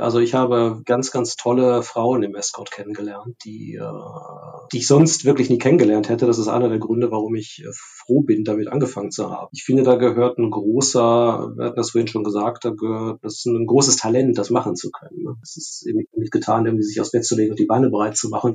Also ich habe ganz, ganz tolle Frauen im Escort kennengelernt, die, äh, die ich sonst wirklich nie kennengelernt hätte. Das ist einer der Gründe, warum ich äh, froh bin, damit angefangen zu haben. Ich finde, da gehört ein großer, wir hatten das vorhin schon gesagt, da gehört das ist ein großes Talent, das machen zu können. Ne? Es ist eben nicht getan, irgendwie sich aufs Bett zu legen und die Beine bereit zu machen.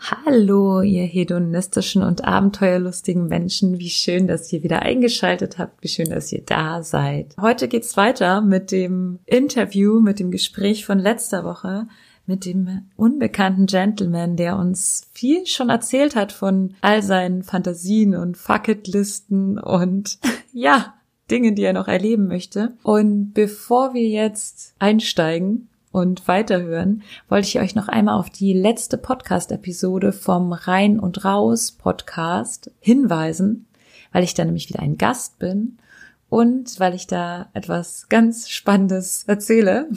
Hallo, ihr hedonistischen und abenteuerlustigen Menschen. Wie schön, dass ihr wieder eingeschaltet habt. Wie schön, dass ihr da seid. Heute geht's weiter mit dem Interview, mit dem Gespräch von letzter Woche mit dem unbekannten Gentleman, der uns viel schon erzählt hat von all seinen Fantasien und Fucketlisten und ja, Dinge, die er noch erleben möchte. Und bevor wir jetzt einsteigen, und weiterhören, wollte ich euch noch einmal auf die letzte Podcast-Episode vom Rein und Raus Podcast hinweisen, weil ich da nämlich wieder ein Gast bin und weil ich da etwas ganz Spannendes erzähle.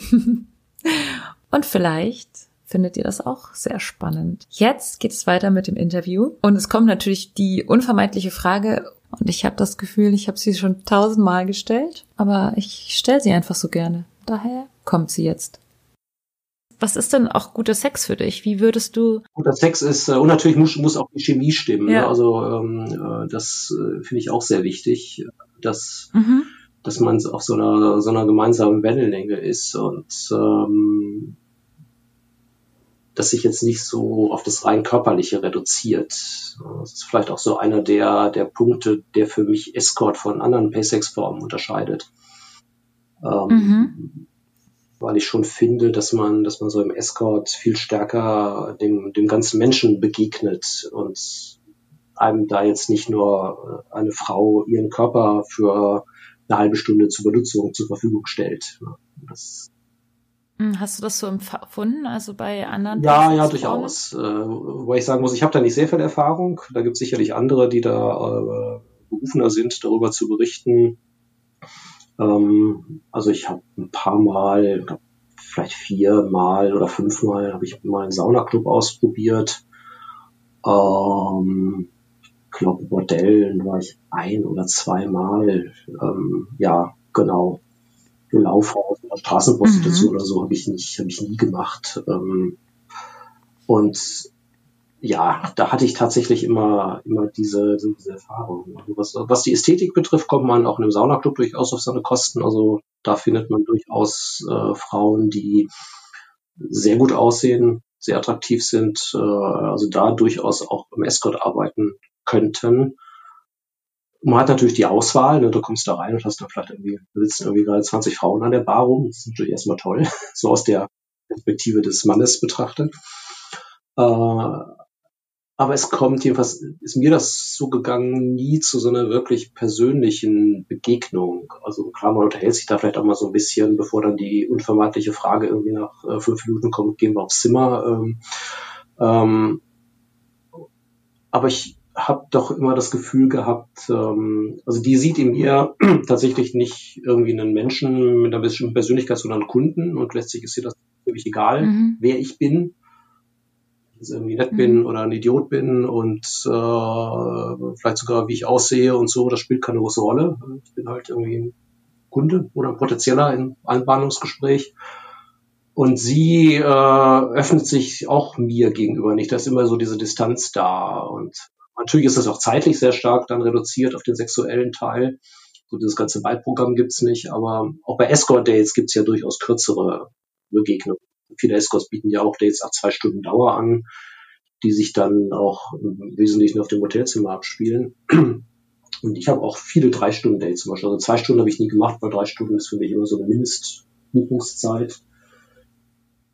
und vielleicht findet ihr das auch sehr spannend. Jetzt geht es weiter mit dem Interview und es kommt natürlich die unvermeidliche Frage und ich habe das Gefühl, ich habe sie schon tausendmal gestellt, aber ich stelle sie einfach so gerne. Daher kommt sie jetzt. Was ist denn auch guter Sex für dich? Wie würdest du? Guter Sex ist, äh, und natürlich muss, muss auch die Chemie stimmen. Ja. Ne? Also ähm, äh, das äh, finde ich auch sehr wichtig, dass, mhm. dass man auf so einer, so einer gemeinsamen Wellenlänge ist und ähm, dass sich jetzt nicht so auf das rein körperliche reduziert. Das ist vielleicht auch so einer der, der Punkte, der für mich Escort von anderen Paysex-Formen unterscheidet. Ähm, mhm weil ich schon finde, dass man, dass man so im Escort viel stärker dem, dem ganzen Menschen begegnet und einem da jetzt nicht nur eine Frau ihren Körper für eine halbe Stunde zur Benutzung zur Verfügung stellt. Das hm, Hast du das so empfunden, also bei anderen? Ja, ja, durchaus. Äh, wobei ich sagen muss, ich habe da nicht sehr viel Erfahrung. Da gibt es sicherlich andere, die da äh, berufener sind, darüber zu berichten. Ähm, also ich habe ein paar Mal, vielleicht vier Mal oder fünf Mal habe ich mal einen Saunaclub ausprobiert. Ähm, ich glaube, Bordellen war ich ein oder zweimal. Ähm, ja, genau. Laufhaus oder Straßenprostitution mhm. oder so habe ich nicht, habe ich nie gemacht. Ähm, und ja, da hatte ich tatsächlich immer, immer diese, diese Erfahrung. Also was, was die Ästhetik betrifft, kommt man auch in einem Saunaclub durchaus auf seine Kosten. Also da findet man durchaus äh, Frauen, die sehr gut aussehen, sehr attraktiv sind, äh, also da durchaus auch im Escort arbeiten könnten. Man hat natürlich die Auswahl, ne, du kommst da rein und hast da vielleicht irgendwie, da sitzen irgendwie gerade 20 Frauen an der Bar rum. Das ist natürlich erstmal toll, so aus der Perspektive des Mannes betrachtet. Äh, aber es kommt jedenfalls, ist mir das so gegangen, nie zu so einer wirklich persönlichen Begegnung. Also klar, man unterhält sich da vielleicht auch mal so ein bisschen, bevor dann die unvermeidliche Frage irgendwie nach äh, fünf Minuten kommt, gehen wir aufs Zimmer. Ähm, ähm, aber ich habe doch immer das Gefühl gehabt, ähm, also die sieht in mir tatsächlich nicht irgendwie einen Menschen mit einer bestimmten Persönlichkeit, sondern einen Kunden und letztlich ist ihr das völlig egal, mhm. wer ich bin jetzt irgendwie nett bin mhm. oder ein Idiot bin und äh, vielleicht sogar wie ich aussehe und so, das spielt keine große Rolle. Ich bin halt irgendwie ein Kunde oder ein potenzieller in einem Bahnungsgespräch. Und sie äh, öffnet sich auch mir gegenüber nicht. Da ist immer so diese Distanz da. Und natürlich ist das auch zeitlich sehr stark dann reduziert auf den sexuellen Teil. So dieses ganze Wahlprogramm gibt's nicht, aber auch bei Escort-Dates gibt's ja durchaus kürzere Begegnungen. Viele Escorts bieten ja auch Dates ab zwei Stunden Dauer an, die sich dann auch im Wesentlichen auf dem Hotelzimmer abspielen. Und ich habe auch viele drei Stunden Dates zum Beispiel. Also zwei Stunden habe ich nie gemacht, weil drei Stunden ist für mich immer so eine Mindestbuchungszeit.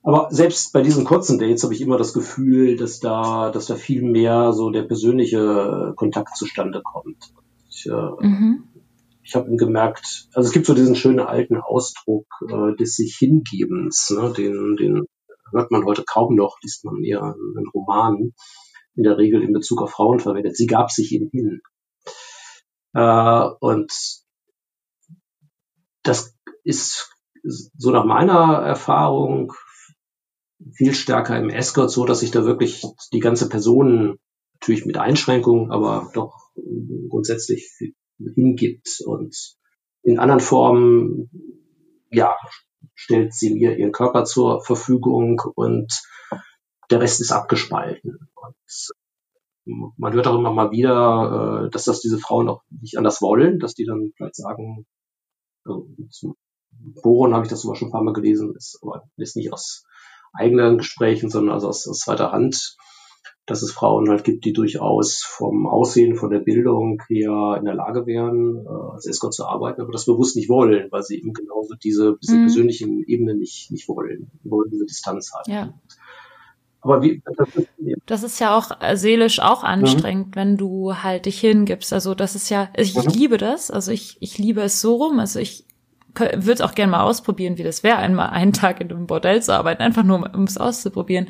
Aber selbst bei diesen kurzen Dates habe ich immer das Gefühl, dass da, dass da viel mehr so der persönliche Kontakt zustande kommt. Ich, äh, mhm. Ich habe gemerkt, also es gibt so diesen schönen alten Ausdruck äh, des sich Hingebens, ne? den, den hört man heute kaum noch, liest man eher in Romanen, in der Regel in Bezug auf Frauen verwendet. Sie gab sich ihm hin. Äh, und das ist so nach meiner Erfahrung viel stärker im Escort so, dass sich da wirklich die ganze Person natürlich mit Einschränkungen, aber doch grundsätzlich hingibt und in anderen Formen, ja, stellt sie mir ihren Körper zur Verfügung und der Rest ist abgespalten. Und man hört auch immer mal wieder, äh, dass das diese Frauen auch nicht anders wollen, dass die dann vielleicht sagen, zum Boron habe ich das sogar schon ein paar Mal gelesen, ist aber ist nicht aus eigenen Gesprächen, sondern also aus, aus zweiter Hand, dass es Frauen halt gibt, die durchaus vom Aussehen, von der Bildung her in der Lage wären, äh, als Escort zu arbeiten, aber das bewusst nicht wollen, weil sie eben genauso diese, diese mhm. persönlichen Ebene nicht, nicht wollen, die wollen diese Distanz haben. Ja. Aber wie, das ist, ja. das ist ja auch äh, seelisch auch anstrengend, mhm. wenn du halt dich hingibst. Also das ist ja, ich, mhm. liebe das. Also ich, ich liebe es so rum. Also ich würde auch gerne mal ausprobieren, wie das wäre, einmal einen Tag in einem Bordell zu arbeiten, einfach nur um es auszuprobieren.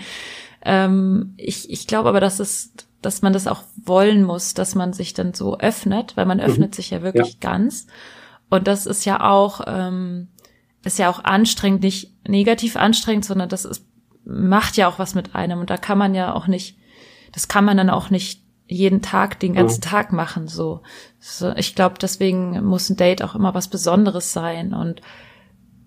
Ähm, ich ich glaube aber, dass es, dass man das auch wollen muss, dass man sich dann so öffnet, weil man mhm. öffnet sich ja wirklich ja. ganz. Und das ist ja auch, ähm, ist ja auch anstrengend, nicht negativ anstrengend, sondern das ist, macht ja auch was mit einem. Und da kann man ja auch nicht, das kann man dann auch nicht jeden Tag, den ganzen mhm. Tag machen. So, so ich glaube, deswegen muss ein Date auch immer was Besonderes sein. Und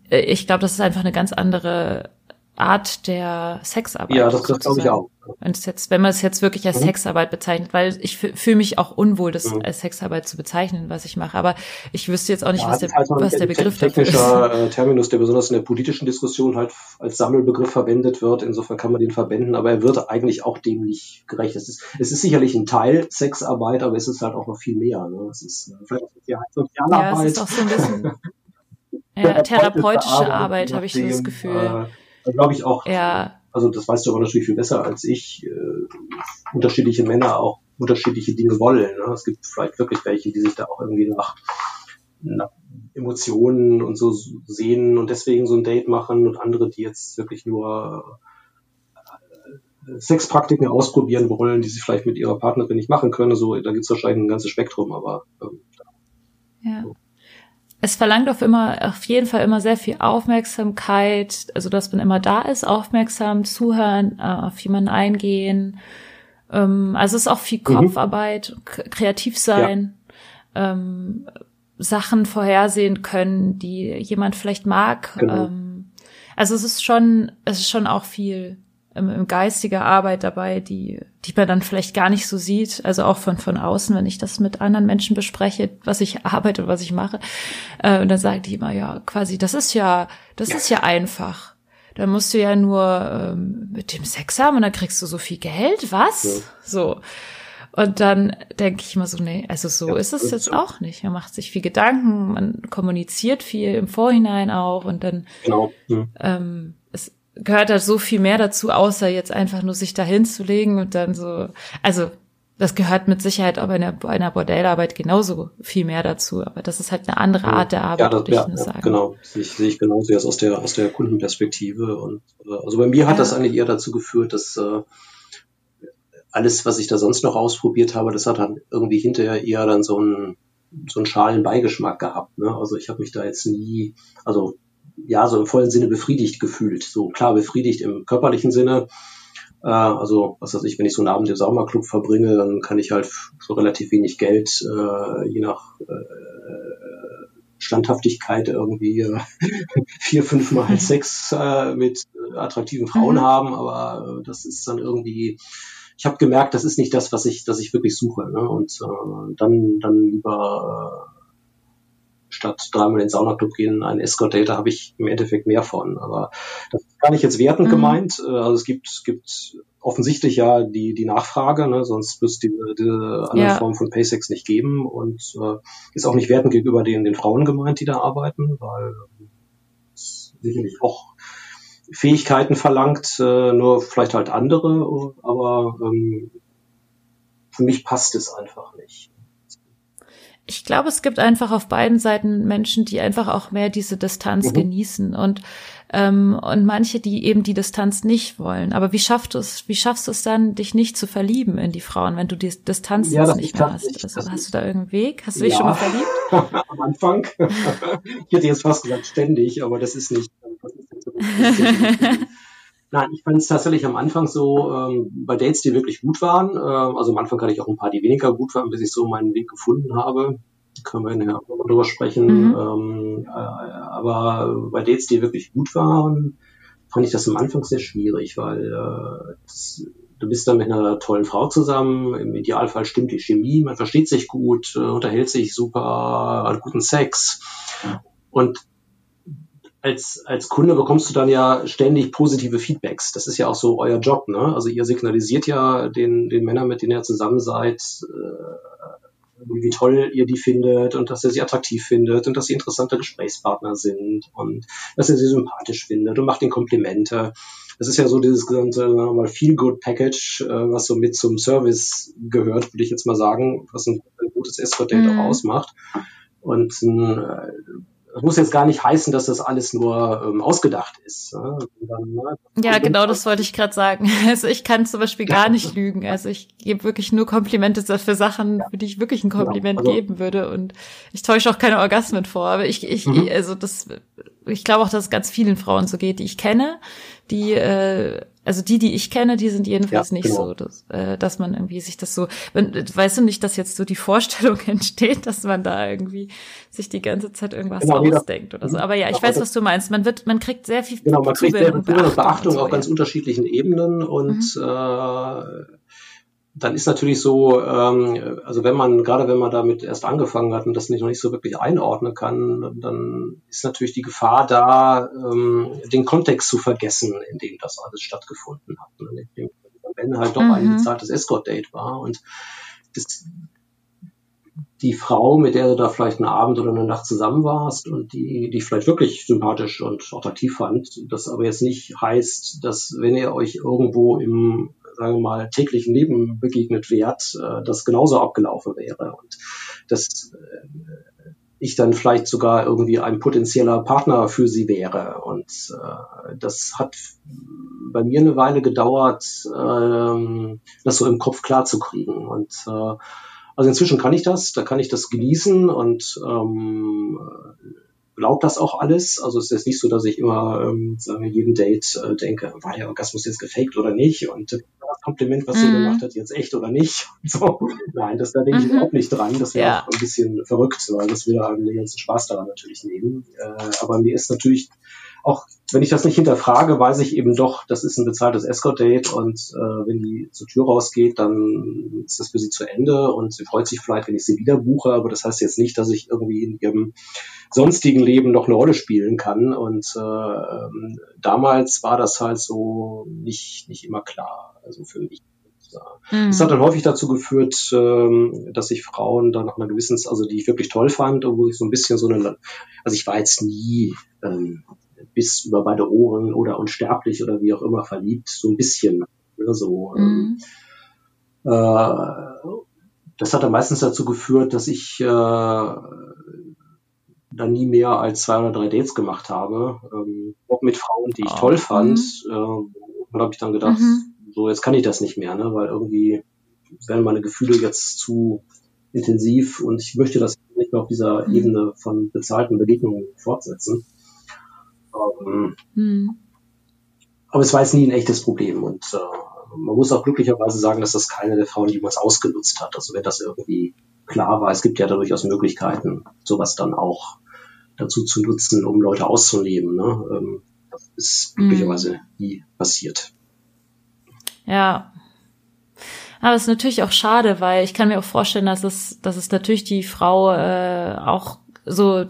äh, ich glaube, das ist einfach eine ganz andere Art der Sexarbeit. Ja, das, das glaube ich auch. Wenn, jetzt, wenn man es jetzt wirklich als mhm. Sexarbeit bezeichnet, weil ich fühle mich auch unwohl, das mhm. als Sexarbeit zu bezeichnen, was ich mache. Aber ich wüsste jetzt auch nicht, ja, was, der, halt was der Begriff dafür ist. technischer äh, Terminus, der besonders in der politischen Diskussion halt als Sammelbegriff verwendet wird. Insofern kann man den verwenden, aber er wird eigentlich auch dem nicht gerecht. Es ist, es ist sicherlich ein Teil Sexarbeit, aber es ist halt auch noch viel mehr. Ne? Es ist äh, vielleicht auch Sozialarbeit. Ja, es ist auch so ein bisschen ja, therapeutische Arbeit, habe ich so das Gefühl. Äh, glaube ich auch, ja. also das weißt du aber natürlich viel besser als ich, äh, unterschiedliche Männer auch unterschiedliche Dinge wollen. Ne? Es gibt vielleicht wirklich welche, die sich da auch irgendwie nach, nach Emotionen und so sehen und deswegen so ein Date machen und andere, die jetzt wirklich nur äh, Sexpraktiken ausprobieren wollen, die sie vielleicht mit ihrer Partnerin nicht machen können. So, da gibt es wahrscheinlich ein ganzes Spektrum, aber ähm, ja es verlangt auf immer, auf jeden Fall immer sehr viel Aufmerksamkeit, also dass man immer da ist, aufmerksam zuhören, äh, auf jemanden eingehen. Ähm, also es ist auch viel mhm. Kopfarbeit, mhm. kreativ sein, ja. ähm, Sachen vorhersehen können, die jemand vielleicht mag. Genau. Ähm, also es ist schon, es ist schon auch viel ähm, im geistige Arbeit dabei, die, die man dann vielleicht gar nicht so sieht. Also auch von, von außen, wenn ich das mit anderen Menschen bespreche, was ich arbeite, was ich mache. Äh, und dann sagen die immer, ja, quasi, das ist ja, das ist ja einfach. Da musst du ja nur ähm, mit dem Sex haben und dann kriegst du so viel Geld. Was? Ja. So. Und dann denke ich immer so, nee, also so ja, ist es jetzt so. auch nicht. Man macht sich viel Gedanken, man kommuniziert viel im Vorhinein auch und dann genau. ähm, gehört da so viel mehr dazu, außer jetzt einfach nur sich da hinzulegen und dann so, also das gehört mit Sicherheit auch bei einer, bei einer Bordellarbeit genauso viel mehr dazu, aber das ist halt eine andere Art der Arbeit, ja, das, würde ich ja, nur sagen. Genau, sehe ich, sehe ich genauso jetzt aus der, aus der Kundenperspektive und äh, also bei mir hat ja. das eigentlich eher dazu geführt, dass äh, alles, was ich da sonst noch ausprobiert habe, das hat dann irgendwie hinterher eher dann so einen so einen schalen Beigeschmack gehabt. Ne? Also ich habe mich da jetzt nie, also ja, so im vollen Sinne befriedigt gefühlt. So klar befriedigt im körperlichen Sinne. Äh, also, was weiß ich, wenn ich so einen Abend im Saumerclub verbringe, dann kann ich halt so relativ wenig Geld, äh, je nach äh, Standhaftigkeit irgendwie äh, vier, fünf Mal Sex äh, mit attraktiven Frauen mhm. haben, aber äh, das ist dann irgendwie, ich habe gemerkt, das ist nicht das, was ich, das ich wirklich suche. Ne? Und äh, dann, dann lieber äh, statt dreimal in den Saunaclub gehen, ein Escort-Date, da habe ich im Endeffekt mehr von. Aber das ist gar nicht jetzt wertend mhm. gemeint. Äh, also es gibt, gibt offensichtlich ja die, die Nachfrage, ne? sonst wird es diese, diese andere ja. Form von Paysex nicht geben und äh, ist auch nicht wertend gegenüber den, den Frauen gemeint, die da arbeiten, weil es sicherlich auch Fähigkeiten verlangt, äh, nur vielleicht halt andere, aber ähm, für mich passt es einfach nicht. Ich glaube, es gibt einfach auf beiden Seiten Menschen, die einfach auch mehr diese Distanz mhm. genießen und ähm, und manche, die eben die Distanz nicht wollen. Aber wie schaffst du es? Wie schaffst du es dann, dich nicht zu verlieben in die Frauen, wenn du die Distanz ja, jetzt nicht mehr hast? Also, hast du da irgendeinen Weg? Hast du dich ja. schon mal verliebt? Am Anfang. ich hätte jetzt fast gesagt ständig, aber das ist nicht. Das ist Nein, ich fand es tatsächlich am Anfang so, ähm, bei Dates, die wirklich gut waren, äh, also am Anfang hatte ich auch ein paar, die weniger gut waren, bis ich so meinen Weg gefunden habe. Können wir nachher drüber sprechen. Mhm. Ähm, äh, aber bei Dates, die wirklich gut waren, fand ich das am Anfang sehr schwierig, weil äh, das, du bist dann mit einer tollen Frau zusammen, im Idealfall stimmt die Chemie, man versteht sich gut, äh, unterhält sich super, hat guten Sex. Und als, als Kunde bekommst du dann ja ständig positive Feedbacks. Das ist ja auch so euer Job, ne? Also ihr signalisiert ja den, den Männern, mit denen ihr zusammen seid, äh, wie toll ihr die findet und dass ihr sie attraktiv findet und dass sie interessante Gesprächspartner sind und dass ihr sie sympathisch findet und macht ihnen Komplimente. Das ist ja so dieses ganze mal Feel Good Package, äh, was so mit zum Service gehört, würde ich jetzt mal sagen, was ein, ein gutes Escort Date mhm. auch ausmacht. Und äh, das muss jetzt gar nicht heißen, dass das alles nur ähm, ausgedacht ist. Ne? Dann, ne, ja, genau, das wollte ich gerade sagen. Also ich kann zum Beispiel gar nicht lügen. Also ich gebe wirklich nur Komplimente für Sachen, für die ich wirklich ein Kompliment ja, also, geben würde. Und ich täusche auch keine Orgasmen vor. Aber ich, ich, mhm. also das, ich glaube auch, dass es ganz vielen Frauen so geht, die ich kenne, die äh, also die, die ich kenne, die sind jedenfalls ja, nicht genau. so, dass, äh, dass man irgendwie sich das so, wenn, weißt du nicht, dass jetzt so die Vorstellung entsteht, dass man da irgendwie sich die ganze Zeit irgendwas genau, ausdenkt oder so. Aber ja, ich weiß, was du meinst. Man wird, man kriegt sehr viel genau, man kriegt sehr viel Beachtung, Beachtung so, auf ja. ganz unterschiedlichen Ebenen und mhm. äh, dann ist natürlich so, ähm, also wenn man, gerade wenn man damit erst angefangen hat und das nicht noch nicht so wirklich einordnen kann, dann ist natürlich die Gefahr da, ähm, den Kontext zu vergessen, in dem das alles stattgefunden hat. Dem am Ende halt doch mhm. ein bezahltes Escort-Date war. Und das, die Frau, mit der du da vielleicht einen Abend oder eine Nacht zusammen warst und die, die vielleicht wirklich sympathisch und attraktiv fand, das aber jetzt nicht heißt, dass wenn ihr euch irgendwo im sagen wir mal, täglichen Leben begegnet wärt, äh, das genauso abgelaufen wäre. Und das äh, ich dann vielleicht sogar irgendwie ein potenzieller Partner für sie wäre. Und äh, das hat bei mir eine Weile gedauert, ähm, das so im Kopf klar zu kriegen. Und äh, also inzwischen kann ich das, da kann ich das genießen und ähm, glaubt das auch alles. Also es ist nicht so, dass ich immer ähm, sagen wir, jedem Date äh, denke, war der Orgasmus jetzt gefaked oder nicht? Und äh, das Kompliment, was mhm. sie gemacht hat, jetzt echt oder nicht? So. Nein, das da denke ich mhm. überhaupt nicht dran. Das wäre ja. auch ein bisschen verrückt, weil das will einem den ganzen Spaß daran natürlich nehmen. Äh, aber mir ist natürlich auch wenn ich das nicht hinterfrage, weiß ich eben doch, das ist ein bezahltes Escort-Date und äh, wenn die zur Tür rausgeht, dann ist das für sie zu Ende und sie freut sich vielleicht, wenn ich sie wieder buche, aber das heißt jetzt nicht, dass ich irgendwie in ihrem sonstigen Leben noch eine Rolle spielen kann und äh, damals war das halt so nicht, nicht immer klar, also für mich. Das hat dann häufig dazu geführt, ähm, dass sich Frauen dann nach einer gewissen, also die ich wirklich toll fand, wo ich so ein bisschen so eine, also ich war jetzt nie ähm, bis über beide Ohren oder unsterblich oder wie auch immer verliebt, so ein bisschen. Ne, so, ähm, mhm. äh, das hat dann meistens dazu geführt, dass ich äh, dann nie mehr als zwei oder drei Dates gemacht habe, ähm, auch mit Frauen, die ich oh. toll fand. Mhm. Äh, habe ich dann gedacht, mhm. so jetzt kann ich das nicht mehr, ne, weil irgendwie werden meine Gefühle jetzt zu intensiv und ich möchte das nicht mehr auf dieser mhm. Ebene von bezahlten Begegnungen fortsetzen. Ähm, mhm. Aber es war jetzt nie ein echtes Problem und äh, man muss auch glücklicherweise sagen, dass das keine der Frauen jemals ausgenutzt hat. Also wenn das irgendwie klar war, es gibt ja da durchaus Möglichkeiten, sowas dann auch dazu zu nutzen, um Leute auszunehmen. Ne? Ähm, das ist glücklicherweise mhm. nie passiert. Ja. Aber es ist natürlich auch schade, weil ich kann mir auch vorstellen, dass es, dass es natürlich die Frau äh, auch so,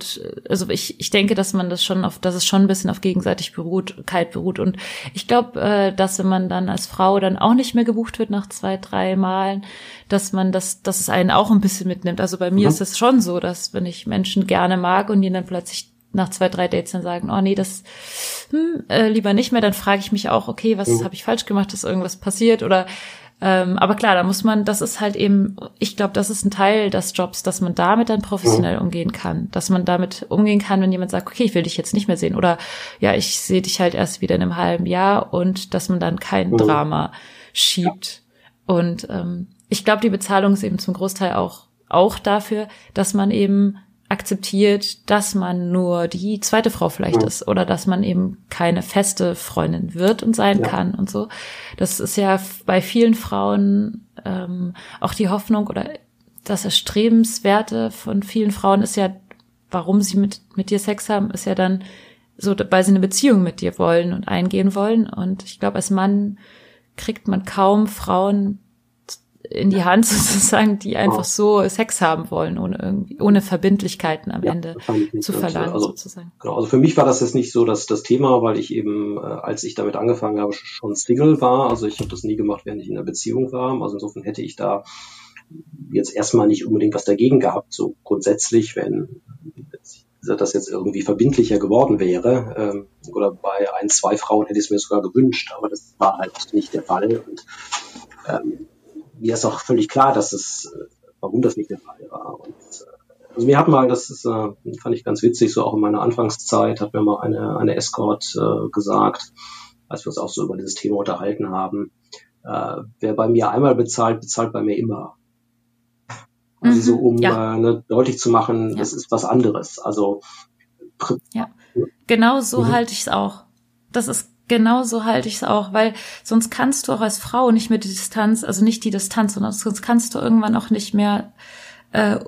also ich, ich denke, dass man das schon auf, dass es schon ein bisschen auf gegenseitig beruht, kalt beruht. Und ich glaube, äh, dass wenn man dann als Frau dann auch nicht mehr gebucht wird nach zwei, drei Malen, dass man das, dass es einen auch ein bisschen mitnimmt. Also bei mir mhm. ist es schon so, dass wenn ich Menschen gerne mag und die dann plötzlich nach zwei, drei Dates dann sagen, oh nee, das hm, äh, lieber nicht mehr, dann frage ich mich auch, okay, was mhm. habe ich falsch gemacht, ist irgendwas passiert oder ähm, aber klar, da muss man, das ist halt eben, ich glaube, das ist ein Teil des Jobs, dass man damit dann professionell umgehen kann. Dass man damit umgehen kann, wenn jemand sagt, okay, ich will dich jetzt nicht mehr sehen. Oder ja, ich sehe dich halt erst wieder in einem halben Jahr und dass man dann kein mhm. Drama schiebt. Und ähm, ich glaube, die Bezahlung ist eben zum Großteil auch, auch dafür, dass man eben akzeptiert, dass man nur die zweite Frau vielleicht ja. ist oder dass man eben keine feste Freundin wird und sein ja. kann und so. Das ist ja bei vielen Frauen ähm, auch die Hoffnung oder das Erstrebenswerte von vielen Frauen ist ja, warum sie mit, mit dir Sex haben, ist ja dann so, weil sie eine Beziehung mit dir wollen und eingehen wollen. Und ich glaube, als Mann kriegt man kaum Frauen in die Hand sozusagen, die einfach so Sex haben wollen, ohne irgendwie, ohne Verbindlichkeiten am ja, Ende zu verlangen also, sozusagen. Genau, also für mich war das jetzt nicht so dass das Thema, weil ich eben, äh, als ich damit angefangen habe, schon Single war. Also ich habe das nie gemacht, während ich in einer Beziehung war. Also insofern hätte ich da jetzt erstmal nicht unbedingt was dagegen gehabt. So grundsätzlich, wenn das jetzt irgendwie verbindlicher geworden wäre. Ähm, oder bei ein, zwei Frauen hätte ich es mir sogar gewünscht, aber das war halt nicht der Fall. Und ähm, mir ist auch völlig klar, dass es, äh, warum das nicht der Fall war. Und, äh, also mir hat mal, das ist, äh, fand ich ganz witzig, so auch in meiner Anfangszeit hat mir mal eine, eine Escort äh, gesagt, als wir uns auch so über dieses Thema unterhalten haben, äh, wer bei mir einmal bezahlt, bezahlt bei mir immer. Also mhm, so, um ja. äh, ne, deutlich zu machen, ja. das ist was anderes. Also ja, genau so mhm. halte ich es auch. Das ist genauso halte ich es auch, weil sonst kannst du auch als Frau nicht mehr die Distanz, also nicht die Distanz, sondern sonst kannst du irgendwann auch nicht mehr, äh,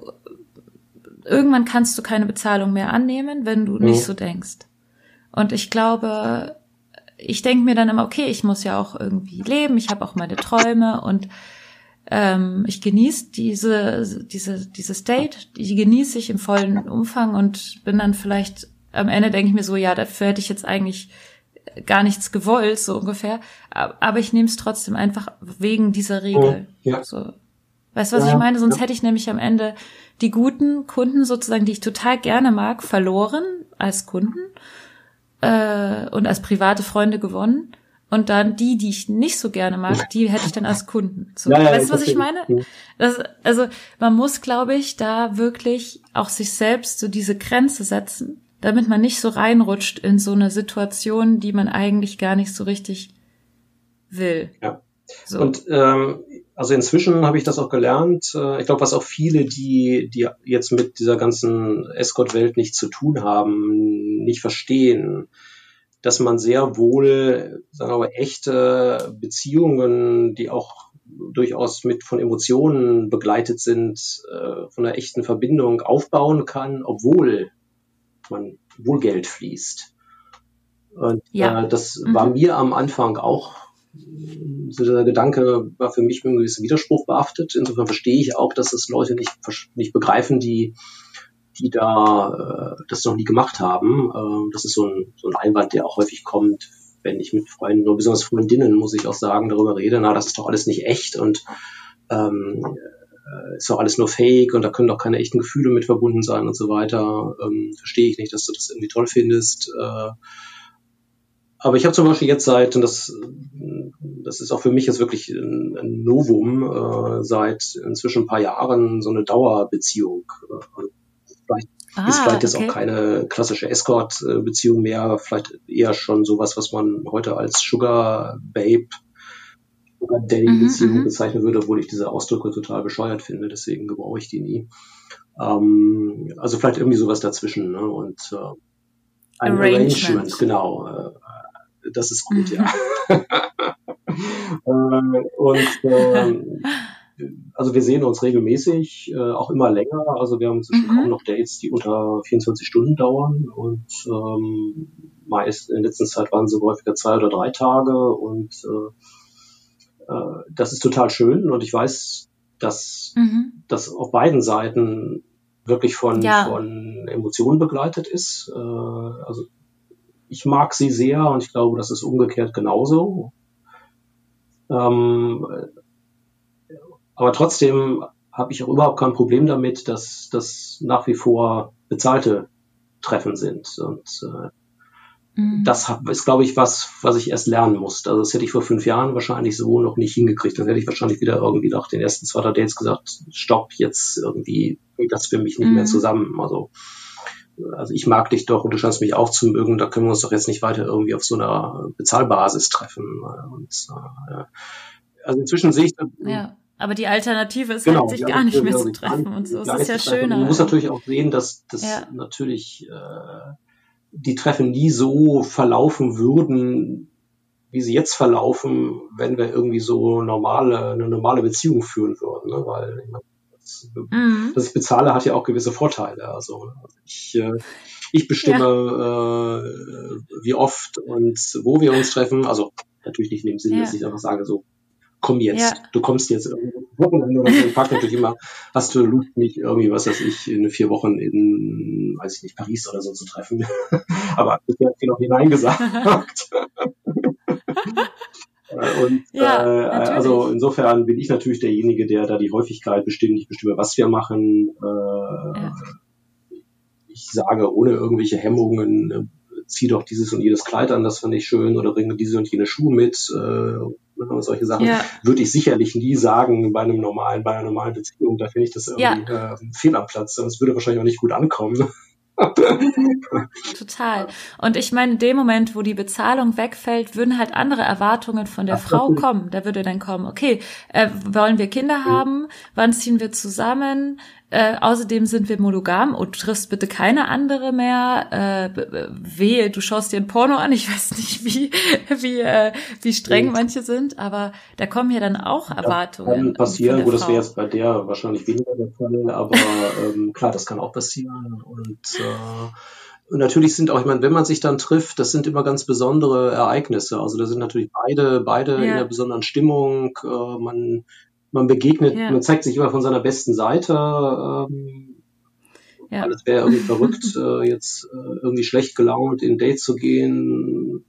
irgendwann kannst du keine Bezahlung mehr annehmen, wenn du mhm. nicht so denkst. Und ich glaube, ich denke mir dann immer, okay, ich muss ja auch irgendwie leben, ich habe auch meine Träume und ähm, ich genieße diese, diese, dieses Date, die genieße ich im vollen Umfang und bin dann vielleicht am Ende denke ich mir so, ja, dafür hätte ich jetzt eigentlich gar nichts gewollt, so ungefähr. Aber ich nehme es trotzdem einfach wegen dieser Regel. Oh, ja. So. Weißt du, was ja, ich meine? Sonst ja. hätte ich nämlich am Ende die guten Kunden sozusagen, die ich total gerne mag, verloren als Kunden äh, und als private Freunde gewonnen. Und dann die, die ich nicht so gerne mag, die hätte ich dann als Kunden. So, ja, weißt du, was ich meine? Das, also man muss, glaube ich, da wirklich auch sich selbst so diese Grenze setzen damit man nicht so reinrutscht in so eine Situation, die man eigentlich gar nicht so richtig will. Ja. So. Und ähm, also inzwischen habe ich das auch gelernt. Äh, ich glaube, was auch viele, die, die jetzt mit dieser ganzen Escort-Welt nichts zu tun haben, nicht verstehen, dass man sehr wohl, sagen wir mal, echte Beziehungen, die auch durchaus mit von Emotionen begleitet sind, äh, von einer echten Verbindung aufbauen kann, obwohl man wohl Geld fließt. Und ja. äh, das mhm. war mir am Anfang auch, so der Gedanke war für mich mit einem gewissen Widerspruch behaftet. Insofern verstehe ich auch, dass es Leute nicht, nicht begreifen, die, die da äh, das noch nie gemacht haben. Äh, das ist so ein, so ein Einwand, der auch häufig kommt, wenn ich mit Freunden oder besonders Freundinnen, muss ich auch sagen, darüber rede, na, das ist doch alles nicht echt und ähm, äh, ist doch alles nur Fake und da können doch keine echten Gefühle mit verbunden sein und so weiter. Ähm, verstehe ich nicht, dass du das irgendwie toll findest. Äh, aber ich habe zum Beispiel jetzt seit, und das, das ist auch für mich jetzt wirklich ein, Novum, äh, seit inzwischen ein paar Jahren so eine Dauerbeziehung. Äh, vielleicht ah, ist vielleicht jetzt okay. auch keine klassische Escort-Beziehung mehr, vielleicht eher schon sowas, was man heute als Sugar Babe sogar Daddy-Beziehung mhm, bezeichnen würde, obwohl ich diese Ausdrücke total bescheuert finde, deswegen gebrauche ich die nie. Ähm, also vielleicht irgendwie sowas dazwischen, ne? Und äh, ein Arrangement, Arrangement genau. Äh, das ist gut, mhm. ja. äh, und äh, also wir sehen uns regelmäßig, äh, auch immer länger. Also wir haben inzwischen mhm. kaum noch Dates, die unter 24 Stunden dauern. Und ähm, meist in letzter Zeit waren sie häufiger zwei oder drei Tage. Und äh, das ist total schön und ich weiß, dass mhm. das auf beiden Seiten wirklich von, ja. von Emotionen begleitet ist. Äh, also ich mag sie sehr und ich glaube, das ist umgekehrt genauso. Ähm, aber trotzdem habe ich auch überhaupt kein Problem damit, dass das nach wie vor bezahlte Treffen sind. Und äh, mhm. das ist, glaube ich, was, was ich erst lernen musste. Also das hätte ich vor fünf Jahren wahrscheinlich so noch nicht hingekriegt. Dann hätte ich wahrscheinlich wieder irgendwie nach den ersten zwei, drei Dates gesagt, stopp, jetzt irgendwie das für mich nicht mhm. mehr zusammen. Also also ich mag dich doch und du scheinst mich auch zu mögen, da können wir uns doch jetzt nicht weiter irgendwie auf so einer Bezahlbasis treffen. Und, äh, also inzwischen sehe ich. Ja. Aber die Alternative ist genau, halt, sich gar nicht mehr zu treffen und so. Das ist ja schöner. Man muss natürlich auch sehen, dass das ja. natürlich äh, die Treffen nie so verlaufen würden, wie sie jetzt verlaufen, wenn wir irgendwie so normale, eine normale Beziehung führen würden. Ne? Weil ich meine, das, mhm. ich bezahle, hat ja auch gewisse Vorteile. Also ich, äh, ich bestimme, ja. äh, wie oft und wo wir uns treffen. Also natürlich nicht in dem Sinne, ja. dass ich einfach sage, so komm jetzt, ja. du kommst jetzt Wochenende oder so. Ich frage natürlich immer, hast du Lust, mich irgendwie, was weiß ich, in vier Wochen in, weiß ich nicht, Paris oder so zu treffen? Aber bisher hat sie noch hineingesagt. Und ja, äh, also insofern bin ich natürlich derjenige, der da die Häufigkeit bestimmt. Ich bestimme, was wir machen. Äh, ja. Ich sage ohne irgendwelche Hemmungen, äh, zieh doch dieses und jedes Kleid an, das fand ich schön, oder bringe diese und jene Schuhe mit. Äh, solche Sachen ja. würde ich sicherlich nie sagen bei einem normalen, bei einer normalen Beziehung. Da finde ich das irgendwie ja. äh, fehl am Platz. Das würde wahrscheinlich auch nicht gut ankommen. Total. Und ich meine, in dem Moment, wo die Bezahlung wegfällt, würden halt andere Erwartungen von der Ach, Frau kommen. Da würde dann kommen, okay, äh, wollen wir Kinder haben? Wann ziehen wir zusammen? Äh, außerdem sind wir monogam und triffst bitte keine andere mehr. Äh, wehe, du schaust dir ein Porno an. Ich weiß nicht, wie, wie, äh, wie streng manche sind, aber da kommen ja dann auch Erwartungen. Das kann passieren, gut, das wäre jetzt bei der wahrscheinlich weniger der Fall, aber ähm, klar, das kann auch passieren. Und äh, und natürlich sind auch, ich meine, wenn man sich dann trifft, das sind immer ganz besondere Ereignisse. Also da sind natürlich beide, beide ja. in einer besonderen Stimmung. Äh, man man begegnet, ja. man zeigt sich immer von seiner besten Seite. Ähm, ja. Alles wäre irgendwie verrückt, äh, jetzt äh, irgendwie schlecht gelaunt in Date zu gehen,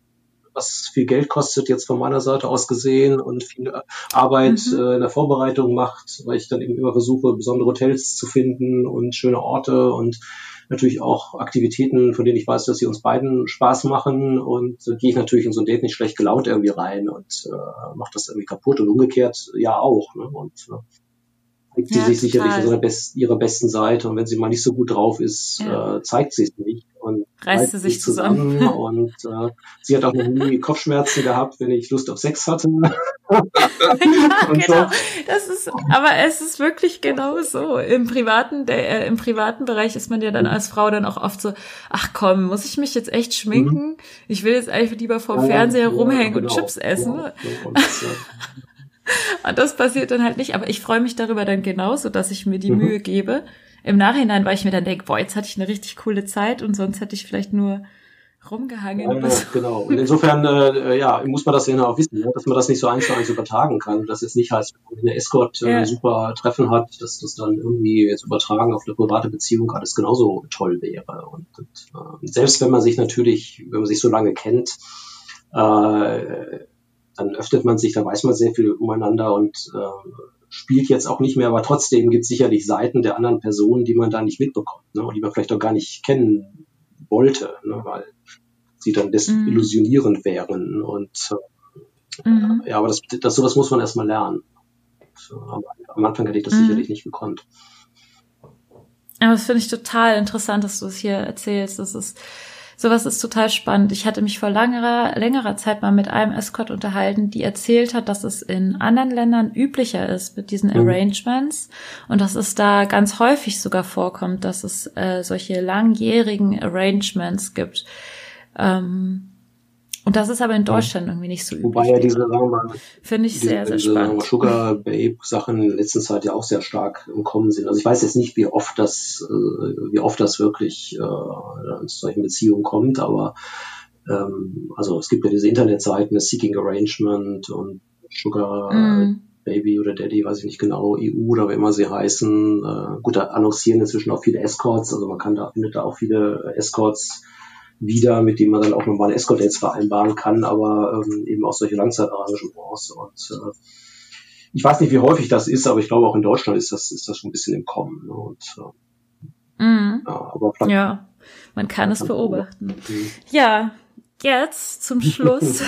was viel Geld kostet jetzt von meiner Seite aus gesehen und viel Arbeit mhm. äh, in der Vorbereitung macht, weil ich dann eben immer versuche, besondere Hotels zu finden und schöne Orte und natürlich auch Aktivitäten, von denen ich weiß, dass sie uns beiden Spaß machen und so gehe ich natürlich in so ein Date nicht schlecht gelaunt irgendwie rein und äh, mache das irgendwie kaputt und umgekehrt ja auch. Ne? Und äh, zeigt sie ja, sich sicherlich von ihrer, best, ihrer besten Seite und wenn sie mal nicht so gut drauf ist, ja. äh, zeigt sie es nicht und reißt sie sich zusammen, zusammen. und äh, sie hat auch noch nie Kopfschmerzen gehabt, wenn ich Lust auf Sex hatte. ja, genau. Das ist, aber es ist wirklich genau so. Im privaten, der, äh, im privaten Bereich ist man ja dann als Frau dann auch oft so, ach komm, muss ich mich jetzt echt schminken? Mhm. Ich will jetzt einfach lieber vor dem Fernseher rumhängen genau. und Chips essen. Und, und das passiert dann halt nicht. Aber ich freue mich darüber dann genauso, dass ich mir die mhm. Mühe gebe. Im Nachhinein, weil ich mir dann denke, boah, jetzt hatte ich eine richtig coole Zeit und sonst hätte ich vielleicht nur rumgehangen. Ja, genau. Und insofern, äh, ja, muss man das ja auch wissen, ne? dass man das nicht so eins zu eins übertragen kann. Dass jetzt nicht heißt, wenn eine Escort äh, ja. super Treffen hat, dass das dann irgendwie jetzt übertragen auf eine private Beziehung alles genauso toll wäre. Und, und äh, selbst wenn man sich natürlich, wenn man sich so lange kennt, äh, dann öffnet man sich, da weiß man sehr viel umeinander und äh, spielt jetzt auch nicht mehr, aber trotzdem gibt es sicherlich Seiten der anderen Person, die man da nicht mitbekommt ne, und die man vielleicht auch gar nicht kennen wollte, ne, weil sie dann desillusionierend mhm. wären. Und äh, mhm. ja, aber das, das sowas muss man erstmal lernen. So, aber am Anfang hätte ich das mhm. sicherlich nicht gekonnt. Aber das finde ich total interessant, dass du es hier erzählst. Das ist Sowas ist total spannend. Ich hatte mich vor längerer, längerer Zeit mal mit einem Escort unterhalten, die erzählt hat, dass es in anderen Ländern üblicher ist mit diesen mhm. Arrangements und dass es da ganz häufig sogar vorkommt, dass es äh, solche langjährigen Arrangements gibt. Ähm, und das ist aber in Deutschland ja. irgendwie nicht so üblich. Wobei ja diese, sagen wir mal, finde ich sehr, sehr spannend. Sugar Babe Sachen in letzter Zeit ja auch sehr stark im Kommen sind. Also ich weiß jetzt nicht, wie oft das, äh, wie oft das wirklich äh, zu solchen Beziehungen kommt, aber ähm, also es gibt ja diese Internetseiten, das Seeking Arrangement und Sugar mm. Baby oder Daddy, weiß ich nicht genau, EU oder wie immer sie heißen. Äh, gut, da annoncieren inzwischen auch viele Escorts, also man kann da findet da auch viele Escorts wieder, mit dem man dann auch normale Escort-Dates vereinbaren kann, aber ähm, eben auch solche Langzeitarrangements. Und äh, ich weiß nicht, wie häufig das ist, aber ich glaube auch in Deutschland ist das, ist das schon ein bisschen im Kommen. Ne? Und, äh, mhm. ja, aber ja. Man kann es beobachten. Ja, jetzt zum Schluss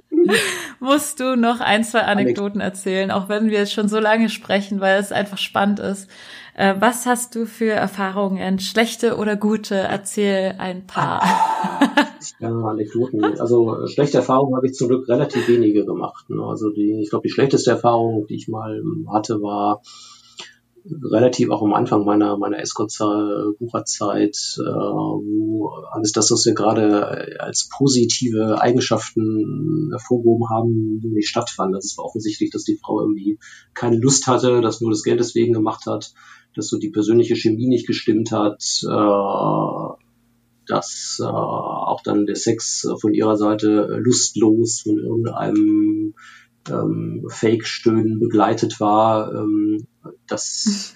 musst du noch ein, zwei Anekdoten erzählen, auch wenn wir schon so lange sprechen, weil es einfach spannend ist. Äh, was hast du für Erfahrungen, schlechte oder gute? Erzähl ein paar. Ja, Anekdoten. Also schlechte Erfahrungen habe ich zum Glück relativ wenige gemacht. Ne? Also die, ich glaube, die schlechteste Erfahrung, die ich mal hatte, war relativ auch am Anfang meiner meiner Escort-Bucherzeit, äh, wo alles das, was wir gerade als positive Eigenschaften hervorgehoben haben, nicht stattfand. Das war offensichtlich, dass die Frau irgendwie keine Lust hatte, das nur das Geld deswegen gemacht hat, dass so die persönliche Chemie nicht gestimmt hat, äh, dass äh, auch dann der Sex von ihrer Seite lustlos von irgendeinem ähm, Fake-Stöhnen begleitet war. Ähm, das,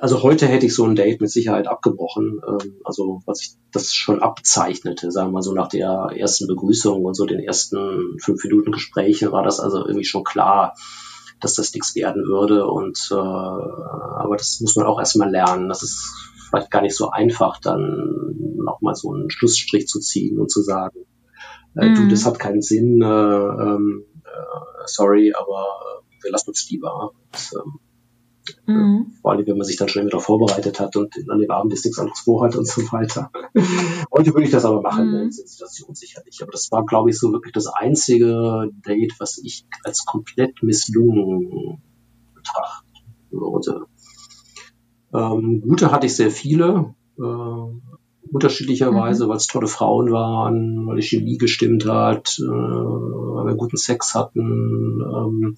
also heute hätte ich so ein Date mit Sicherheit abgebrochen. Ähm, also was ich das schon abzeichnete, sagen wir mal so nach der ersten Begrüßung und so den ersten fünf Minuten Gespräche war das also irgendwie schon klar, dass das nichts werden würde. Und äh, aber das muss man auch erstmal lernen. Das ist vielleicht gar nicht so einfach, dann nochmal so einen Schlussstrich zu ziehen und zu sagen, äh, mm. du, mhm. das hat keinen Sinn, äh, ähm, äh, sorry, aber wir lassen uns lieber. Und, ähm, Mhm. Vor allem, wenn man sich dann schon wieder vorbereitet hat und an dem Abend ist nichts anderes vorhat und so weiter. Heute würde ich das aber machen, mhm. in der Situation sicherlich. Aber das war, glaube ich, so wirklich das einzige Date, was ich als komplett misslungen betrachten würde. Ähm, gute hatte ich sehr viele. Äh, unterschiedlicherweise, mhm. weil es tolle Frauen waren, weil die Chemie gestimmt hat, äh, weil wir guten Sex hatten. Ähm,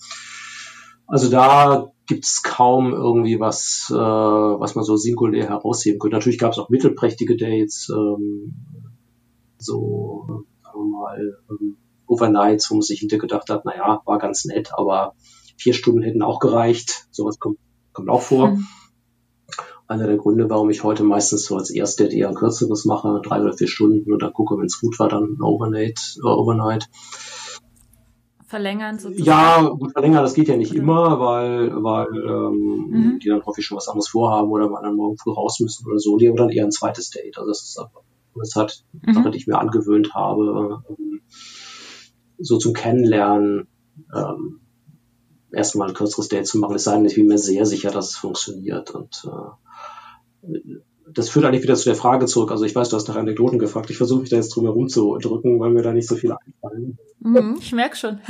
also da gibt's kaum irgendwie was, äh, was man so singulär herausheben könnte. Natürlich gab es auch mittelprächtige Dates, ähm, so sagen wir mal ähm, Overnights, wo man sich hintergedacht hat, naja, war ganz nett, aber vier Stunden hätten auch gereicht. Sowas kommt, kommt auch vor. Mhm einer der Gründe, warum ich heute meistens so als Erstdate eher ein kürzeres mache, drei oder vier Stunden und dann gucke, wenn es gut war, dann Overnight. Äh, Overnight. Verlängern sozusagen? Ja, gut, verlängern, das geht ja nicht immer, weil, weil ähm, mhm. die dann häufig schon was anderes vorhaben oder man dann morgen früh raus müssen oder so. Die haben dann eher ein zweites Date. Also das ist das hat mhm. Sache, die ich mir angewöhnt habe, ähm, so zum Kennenlernen, ähm, erstmal ein kürzeres Date zu machen, es sei denn, ich bin mir sehr sicher, dass es funktioniert. Und äh, das führt eigentlich wieder zu der Frage zurück. Also ich weiß, du hast nach Anekdoten gefragt. Ich versuche mich da jetzt drum herum zu drücken, weil mir da nicht so viele einfallen. Mhm, ich merke schon.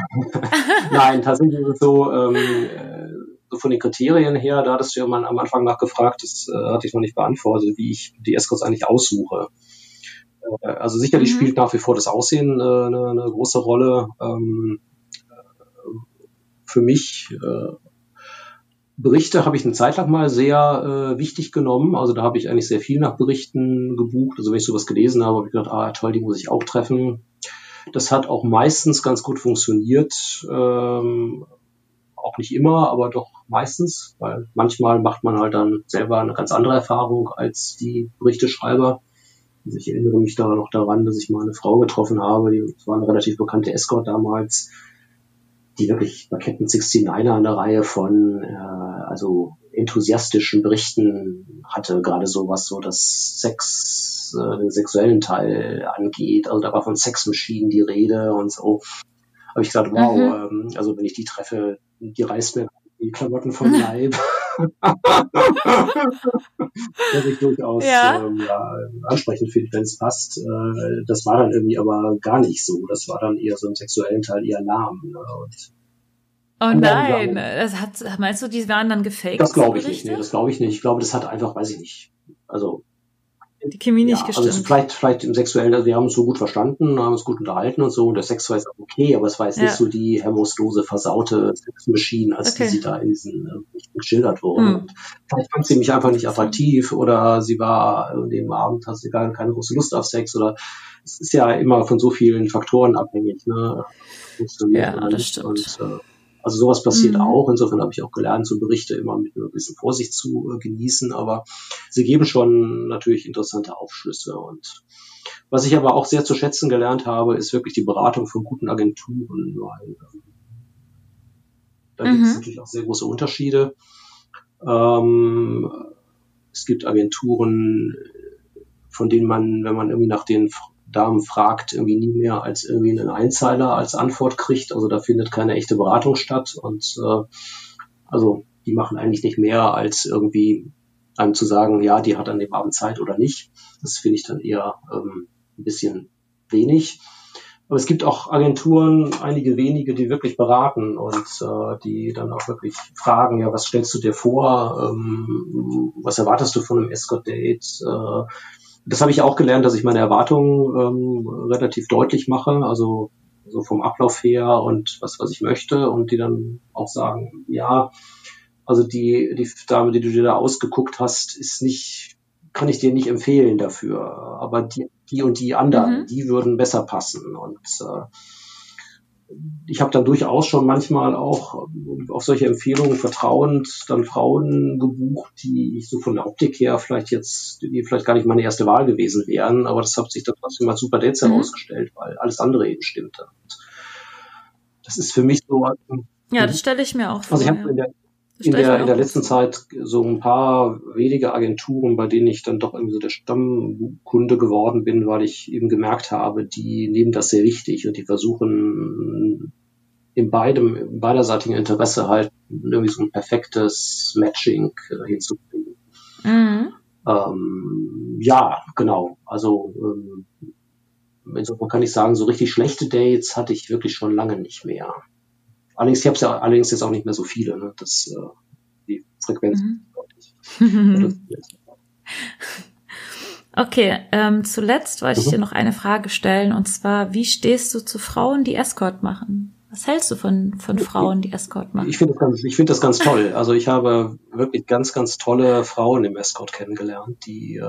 Nein, tatsächlich ist es so, ähm, äh, so von den Kriterien her, da hattest du ja mal am Anfang nachgefragt, das äh, hatte ich noch nicht beantwortet, wie ich die Escorts eigentlich aussuche. Äh, also sicherlich mhm. spielt nach wie vor das Aussehen äh, eine, eine große Rolle. Ähm, äh, für mich äh, Berichte habe ich eine Zeit lang mal sehr äh, wichtig genommen. Also da habe ich eigentlich sehr viel nach Berichten gebucht. Also wenn ich sowas gelesen habe, habe ich gedacht, ah toll, die muss ich auch treffen. Das hat auch meistens ganz gut funktioniert. Ähm, auch nicht immer, aber doch meistens, weil manchmal macht man halt dann selber eine ganz andere Erfahrung als die Berichteschreiber. Also ich erinnere mich da noch daran, dass ich mal eine Frau getroffen habe, die war eine relativ bekannte Escort damals, die wirklich bei Captain 69er eine Reihe von äh, also enthusiastischen Berichten hatte, gerade so was so das Sex, äh, den sexuellen Teil angeht. Also da war von Sexmaschinen die Rede und so. Habe ich gesagt, wow, mhm. ähm, also wenn ich die treffe, die reißt mir die Klamotten vom Leib. das ich durchaus ja. Ähm, ja, ansprechend finde, wenn es passt. Äh, das war dann irgendwie aber gar nicht so. Das war dann eher so im sexuellen Teil eher lahm. Ne? Und Oh nein, das hat, meinst du, die waren dann gefaked? Das glaube ich nicht, nee, das glaube ich nicht. Ich glaube, das hat einfach, weiß ich nicht. Also die Chemie nicht ja, gestimmt. Also vielleicht, vielleicht im sexuellen, also wir haben uns so gut verstanden, haben uns gut unterhalten und so, und der Sex war jetzt auch okay, aber es war jetzt ja. nicht so die hemmungslose, versaute Sexmaschine, als okay. die sie da in diesen äh, geschildert wurden. Hm. Vielleicht fand sie mich einfach nicht attraktiv oder sie war in dem Abend, hat sie gar keine große Lust auf Sex oder es ist ja immer von so vielen Faktoren abhängig, ne? Ja, das stimmt. Und, äh, also sowas passiert mhm. auch. Insofern habe ich auch gelernt, so Berichte immer mit einer gewissen Vorsicht zu äh, genießen. Aber sie geben schon natürlich interessante Aufschlüsse. Und was ich aber auch sehr zu schätzen gelernt habe, ist wirklich die Beratung von guten Agenturen, weil ähm, da mhm. gibt es natürlich auch sehr große Unterschiede. Ähm, es gibt Agenturen, von denen man, wenn man irgendwie nach den Damen fragt, irgendwie nie mehr als irgendwie einen Einzeiler als Antwort kriegt. Also da findet keine echte Beratung statt. Und äh, also die machen eigentlich nicht mehr als irgendwie einem zu sagen, ja, die hat an dem Abend Zeit oder nicht. Das finde ich dann eher ähm, ein bisschen wenig. Aber es gibt auch Agenturen, einige wenige, die wirklich beraten und äh, die dann auch wirklich fragen, ja, was stellst du dir vor, ähm, was erwartest du von einem Escort-Date? Äh, das habe ich auch gelernt, dass ich meine Erwartungen ähm, relativ deutlich mache, also so vom Ablauf her und was, was ich möchte und die dann auch sagen, ja, also die, die Dame, die du dir da ausgeguckt hast, ist nicht, kann ich dir nicht empfehlen dafür. Aber die, die und die anderen, mhm. die würden besser passen. Und äh, ich habe dann durchaus schon manchmal auch auf solche Empfehlungen vertrauend dann Frauen gebucht, die ich so von der Optik her vielleicht jetzt, die vielleicht gar nicht meine erste Wahl gewesen wären, aber das hat sich dann trotzdem als super Dates mhm. herausgestellt, weil alles andere eben stimmte. Das ist für mich so. Ja, das stelle ich mir auch vor. Also ich habe in der in der, in der letzten Zeit so ein paar wenige Agenturen, bei denen ich dann doch irgendwie so der Stammkunde geworden bin, weil ich eben gemerkt habe, die nehmen das sehr wichtig und die versuchen in beidem, in beiderseitigen Interesse halt irgendwie so ein perfektes Matching äh, hinzukriegen. Mhm. Ähm, ja, genau. Also ähm, insofern kann ich sagen, so richtig schlechte Dates hatte ich wirklich schon lange nicht mehr. Allerdings, ich habe ja allerdings jetzt auch nicht mehr so viele. Ne? Das, äh, die Frequenz mhm. Okay, ähm, zuletzt wollte ich mhm. dir noch eine Frage stellen und zwar, wie stehst du zu Frauen, die Escort machen? Was hältst du von, von Frauen, die Escort machen? Ich finde das, ganz, ich finde das ganz toll. Also ich habe wirklich ganz, ganz tolle Frauen im Escort kennengelernt, die äh,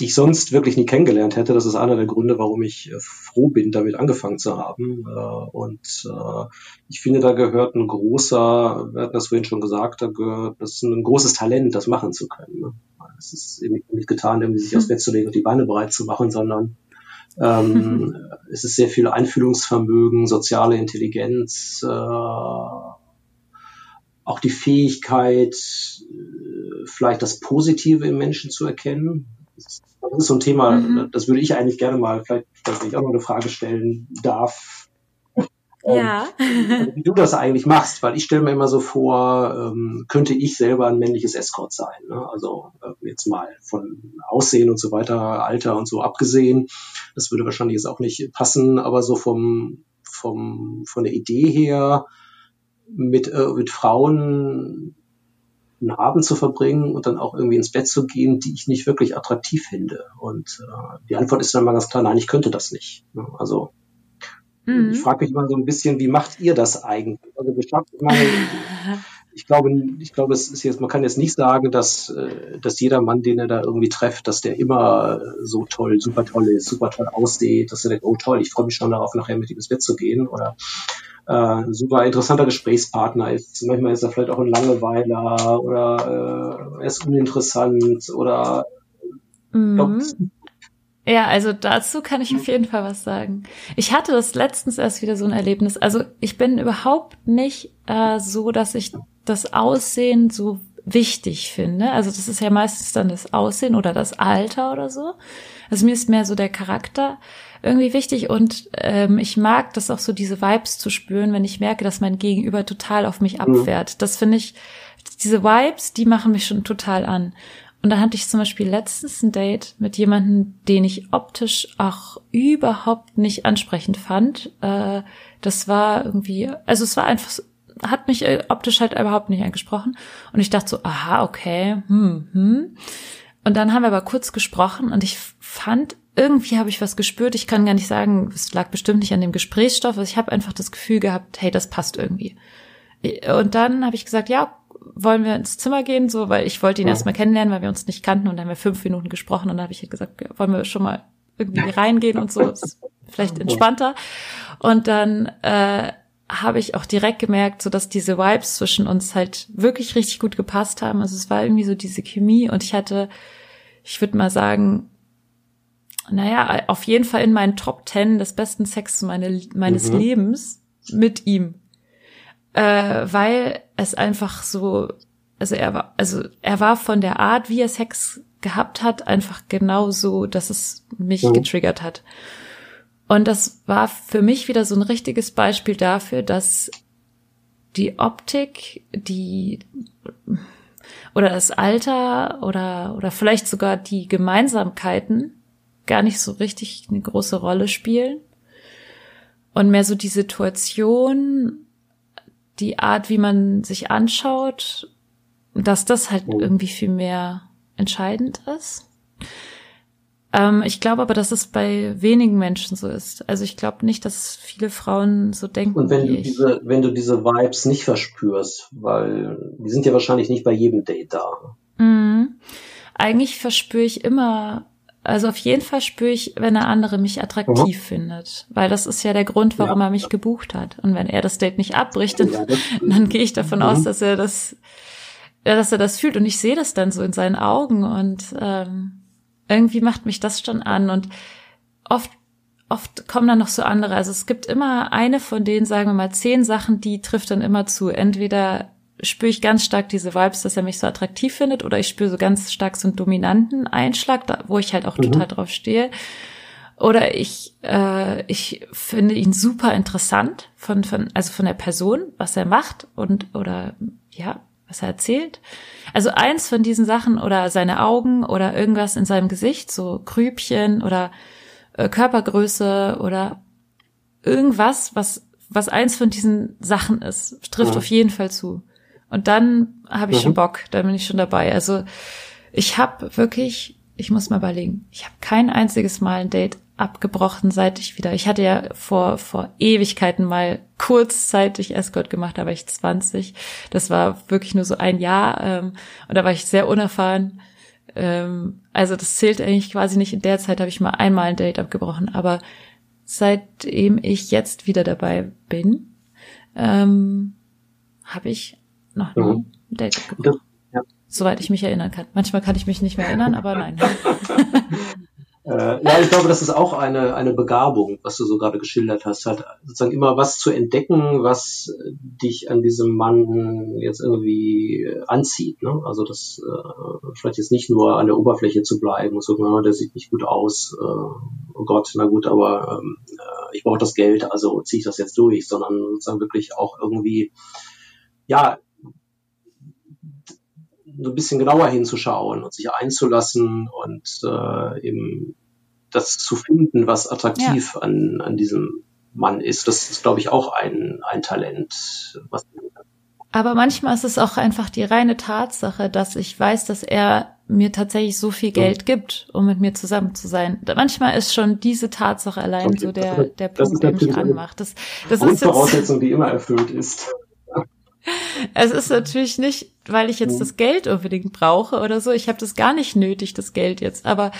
die ich sonst wirklich nie kennengelernt hätte. Das ist einer der Gründe, warum ich äh, froh bin, damit angefangen zu haben. Äh, und äh, ich finde, da gehört ein großer, wir hatten das vorhin schon gesagt, da gehört, das ist ein großes Talent, das machen zu können. Ne? Es ist eben nicht getan, irgendwie sich aufs Bett zu legen und die Beine bereit zu machen, sondern ähm, es ist sehr viel Einfühlungsvermögen, soziale Intelligenz, äh, auch die Fähigkeit, vielleicht das Positive im Menschen zu erkennen. Das ist so ein Thema, mhm. das würde ich eigentlich gerne mal, vielleicht, wenn ich auch noch eine Frage stellen darf. Ja. Ähm, wie du das eigentlich machst, weil ich stelle mir immer so vor, ähm, könnte ich selber ein männliches Escort sein. Ne? Also äh, jetzt mal von Aussehen und so weiter, Alter und so abgesehen. Das würde wahrscheinlich jetzt auch nicht passen, aber so vom, vom von der Idee her mit, äh, mit Frauen einen Abend zu verbringen und dann auch irgendwie ins Bett zu gehen, die ich nicht wirklich attraktiv finde. Und äh, die Antwort ist dann mal ganz klar, nein, ich könnte das nicht. Also mhm. ich frage mich mal so ein bisschen, wie macht ihr das eigentlich? Also ich, meine, ich glaube, ich glaube, es ist jetzt, man kann jetzt nicht sagen, dass, äh, dass jeder Mann, den er da irgendwie trefft, dass der immer so toll, super toll ist, super toll aussieht, dass er denkt, oh toll, ich freue mich schon darauf, nachher mit ihm ins Bett zu gehen oder äh, super interessanter Gesprächspartner ist. Manchmal ist er vielleicht auch ein Langeweiler oder äh, er ist uninteressant oder mhm. ja, also dazu kann ich auf jeden Fall was sagen. Ich hatte das letztens erst wieder so ein Erlebnis. Also ich bin überhaupt nicht äh, so, dass ich das Aussehen so wichtig finde. Also das ist ja meistens dann das Aussehen oder das Alter oder so. Also mir ist mehr so der Charakter irgendwie wichtig und ähm, ich mag das auch so, diese Vibes zu spüren, wenn ich merke, dass mein Gegenüber total auf mich mhm. abfährt. Das finde ich, diese Vibes, die machen mich schon total an. Und da hatte ich zum Beispiel letztens ein Date mit jemandem, den ich optisch auch überhaupt nicht ansprechend fand. Äh, das war irgendwie, also es war einfach, hat mich äh, optisch halt überhaupt nicht angesprochen. Und ich dachte so, aha, okay, hm, hm. Und dann haben wir aber kurz gesprochen und ich fand irgendwie habe ich was gespürt. Ich kann gar nicht sagen, es lag bestimmt nicht an dem Gesprächsstoff. Also ich habe einfach das Gefühl gehabt, hey, das passt irgendwie. Und dann habe ich gesagt, ja, wollen wir ins Zimmer gehen, so, weil ich wollte ihn ja. erstmal kennenlernen, weil wir uns nicht kannten und dann haben wir fünf Minuten gesprochen und dann habe ich halt gesagt, ja, wollen wir schon mal irgendwie reingehen und so, ist vielleicht entspannter. Und dann äh, habe ich auch direkt gemerkt, so dass diese Vibes zwischen uns halt wirklich richtig gut gepasst haben. Also es war irgendwie so diese Chemie und ich hatte, ich würde mal sagen, naja, auf jeden Fall in meinen Top Ten des besten Sex meine, meines mhm. Lebens mit ihm. Äh, weil es einfach so, also er war, also er war von der Art, wie er Sex gehabt hat, einfach genau so, dass es mich mhm. getriggert hat. Und das war für mich wieder so ein richtiges Beispiel dafür, dass die Optik, die oder das Alter oder oder vielleicht sogar die Gemeinsamkeiten gar nicht so richtig eine große Rolle spielen und mehr so die Situation, die Art, wie man sich anschaut, dass das halt oh. irgendwie viel mehr entscheidend ist. Ähm, ich glaube aber, dass es bei wenigen Menschen so ist. Also ich glaube nicht, dass viele Frauen so denken. Und wenn du diese, wenn du diese Vibes nicht verspürst, weil die sind ja wahrscheinlich nicht bei jedem Date da. Mhm. Eigentlich verspüre ich immer also auf jeden Fall spüre ich, wenn der andere mich attraktiv mhm. findet, weil das ist ja der Grund, warum ja. er mich gebucht hat. Und wenn er das Date nicht abbricht, dann, ja, dann gehe ich davon mhm. aus, dass er das, ja, dass er das fühlt. Und ich sehe das dann so in seinen Augen und ähm, irgendwie macht mich das schon an. Und oft, oft kommen dann noch so andere. Also es gibt immer eine von denen, sagen wir mal, zehn Sachen, die trifft dann immer zu. Entweder spüre ich ganz stark diese Vibes, dass er mich so attraktiv findet, oder ich spüre so ganz stark so einen dominanten Einschlag, da, wo ich halt auch mhm. total drauf stehe. Oder ich, äh, ich finde ihn super interessant von, von, also von der Person, was er macht und oder ja, was er erzählt. Also eins von diesen Sachen oder seine Augen oder irgendwas in seinem Gesicht, so Grübchen oder äh, Körpergröße oder irgendwas, was was eins von diesen Sachen ist, trifft ja. auf jeden Fall zu. Und dann habe ich mhm. schon Bock, dann bin ich schon dabei. Also ich habe wirklich, ich muss mal überlegen, ich habe kein einziges Mal ein Date abgebrochen, seit ich wieder, ich hatte ja vor, vor Ewigkeiten mal kurzzeitig Escort gemacht, da war ich 20. Das war wirklich nur so ein Jahr ähm, und da war ich sehr unerfahren. Ähm, also das zählt eigentlich quasi nicht. In der Zeit habe ich mal einmal ein Date abgebrochen, aber seitdem ich jetzt wieder dabei bin, ähm, habe ich noch nie mhm. ein Date abgebrochen. Ja. Soweit ich mich erinnern kann. Manchmal kann ich mich nicht mehr erinnern, aber nein. Äh, ja, ich glaube, das ist auch eine, eine Begabung, was du so gerade geschildert hast, halt sozusagen immer was zu entdecken, was dich an diesem Mann jetzt irgendwie anzieht. Ne? Also das äh, vielleicht jetzt nicht nur an der Oberfläche zu bleiben so, na, der sieht nicht gut aus, äh, oh Gott, na gut, aber ähm, äh, ich brauche das Geld, also ziehe ich das jetzt durch, sondern sozusagen wirklich auch irgendwie, ja, so ein bisschen genauer hinzuschauen und sich einzulassen und äh, eben das zu finden, was attraktiv ja. an, an diesem Mann ist. Das ist, glaube ich, auch ein, ein Talent. Aber manchmal ist es auch einfach die reine Tatsache, dass ich weiß, dass er mir tatsächlich so viel Geld mhm. gibt, um mit mir zusammen zu sein. Manchmal ist schon diese Tatsache allein okay. so der, der Punkt, der mich anmacht. Das, das ist Voraussetzung, die immer erfüllt ist. Es ist natürlich nicht, weil ich jetzt das Geld unbedingt brauche oder so. Ich habe das gar nicht nötig, das Geld jetzt. Aber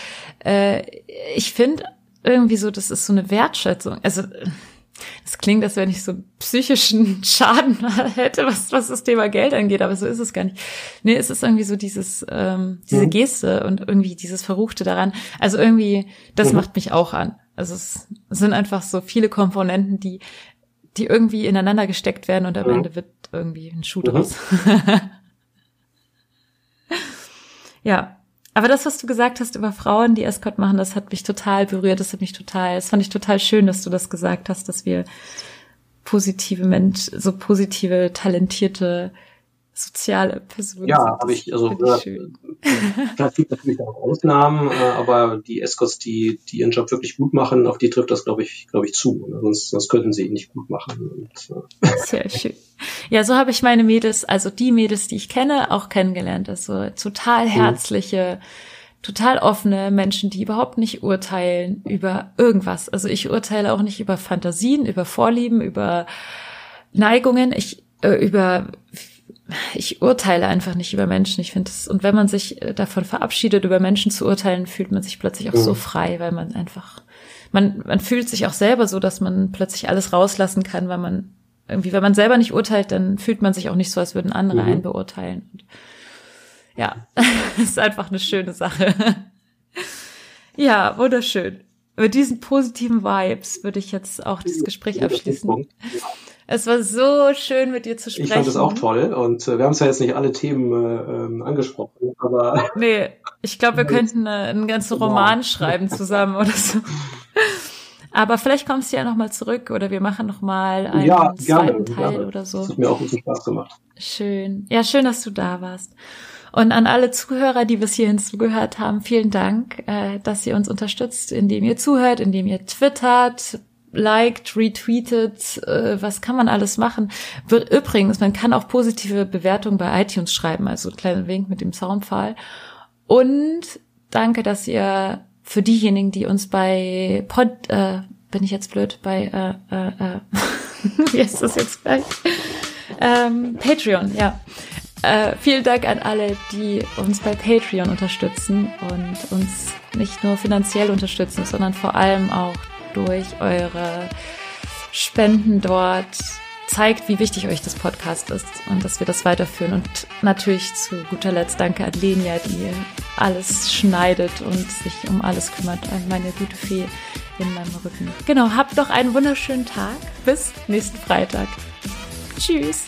äh, ich finde irgendwie so, das ist so eine Wertschätzung. Also es klingt, als wenn ich so psychischen Schaden hätte, was, was das Thema Geld angeht, aber so ist es gar nicht. Nee, es ist irgendwie so dieses, ähm, diese Geste und irgendwie dieses Verruchte daran. Also irgendwie, das mhm. macht mich auch an. Also es sind einfach so viele Komponenten, die die irgendwie ineinander gesteckt werden und am mhm. Ende wird irgendwie ein Schuh mhm. draus. ja. Aber das, was du gesagt hast über Frauen, die Escort machen, das hat mich total berührt. Das hat mich total, das fand ich total schön, dass du das gesagt hast, dass wir positive Mensch, so positive, talentierte soziale Person ja, habe ich, also ich äh, vielleicht gibt natürlich auch Ausnahmen, äh, aber die Escorts, die, die ihren Job wirklich gut machen, auf die trifft das, glaube ich, glaube ich, zu. Ne? Sonst, sonst könnten sie ihn nicht gut machen. Und, äh. Sehr schön. Ja, so habe ich meine Mädels, also die Mädels, die ich kenne, auch kennengelernt. Also total mhm. herzliche, mhm. total offene Menschen, die überhaupt nicht urteilen über irgendwas. Also ich urteile auch nicht über Fantasien, über Vorlieben, über Neigungen. Ich äh, über ich urteile einfach nicht über Menschen. Ich finde es, und wenn man sich äh, davon verabschiedet, über Menschen zu urteilen, fühlt man sich plötzlich auch mhm. so frei, weil man einfach, man, man fühlt sich auch selber so, dass man plötzlich alles rauslassen kann, weil man irgendwie, wenn man selber nicht urteilt, dann fühlt man sich auch nicht so, als würden andere mhm. einen beurteilen. Und ja, ist einfach eine schöne Sache. ja, wunderschön. Mit diesen positiven Vibes würde ich jetzt auch das Gespräch abschließen. Es war so schön, mit dir zu sprechen. Ich fand es auch toll und äh, wir haben zwar jetzt nicht alle Themen äh, ähm, angesprochen, aber. Nee, ich glaube, wir könnten äh, einen ganzen Roman schreiben zusammen oder so. Aber vielleicht kommst du ja nochmal zurück oder wir machen nochmal einen Ja, zweiten gerne, Teil gerne. oder so. Das hat mir auch richtig Spaß gemacht. Schön. Ja, schön, dass du da warst. Und an alle Zuhörer, die bis hierhin zugehört haben, vielen Dank, äh, dass ihr uns unterstützt, indem ihr zuhört, indem ihr twittert, liked, retweetet, äh, was kann man alles machen. Wir- Übrigens, man kann auch positive Bewertungen bei iTunes schreiben, also ein kleiner Wink mit dem Soundfall. Und danke, dass ihr für diejenigen, die uns bei Pod, äh, bin ich jetzt blöd, bei, äh, äh, äh, wie heißt das jetzt gleich? Ähm, Patreon, ja. Äh, vielen Dank an alle, die uns bei Patreon unterstützen und uns nicht nur finanziell unterstützen, sondern vor allem auch durch eure Spenden dort zeigt, wie wichtig euch das Podcast ist und dass wir das weiterführen. Und natürlich zu guter Letzt danke an Lenia, die alles schneidet und sich um alles kümmert, meine gute Fee in meinem Rücken. Genau, habt doch einen wunderschönen Tag. Bis nächsten Freitag. Tschüss.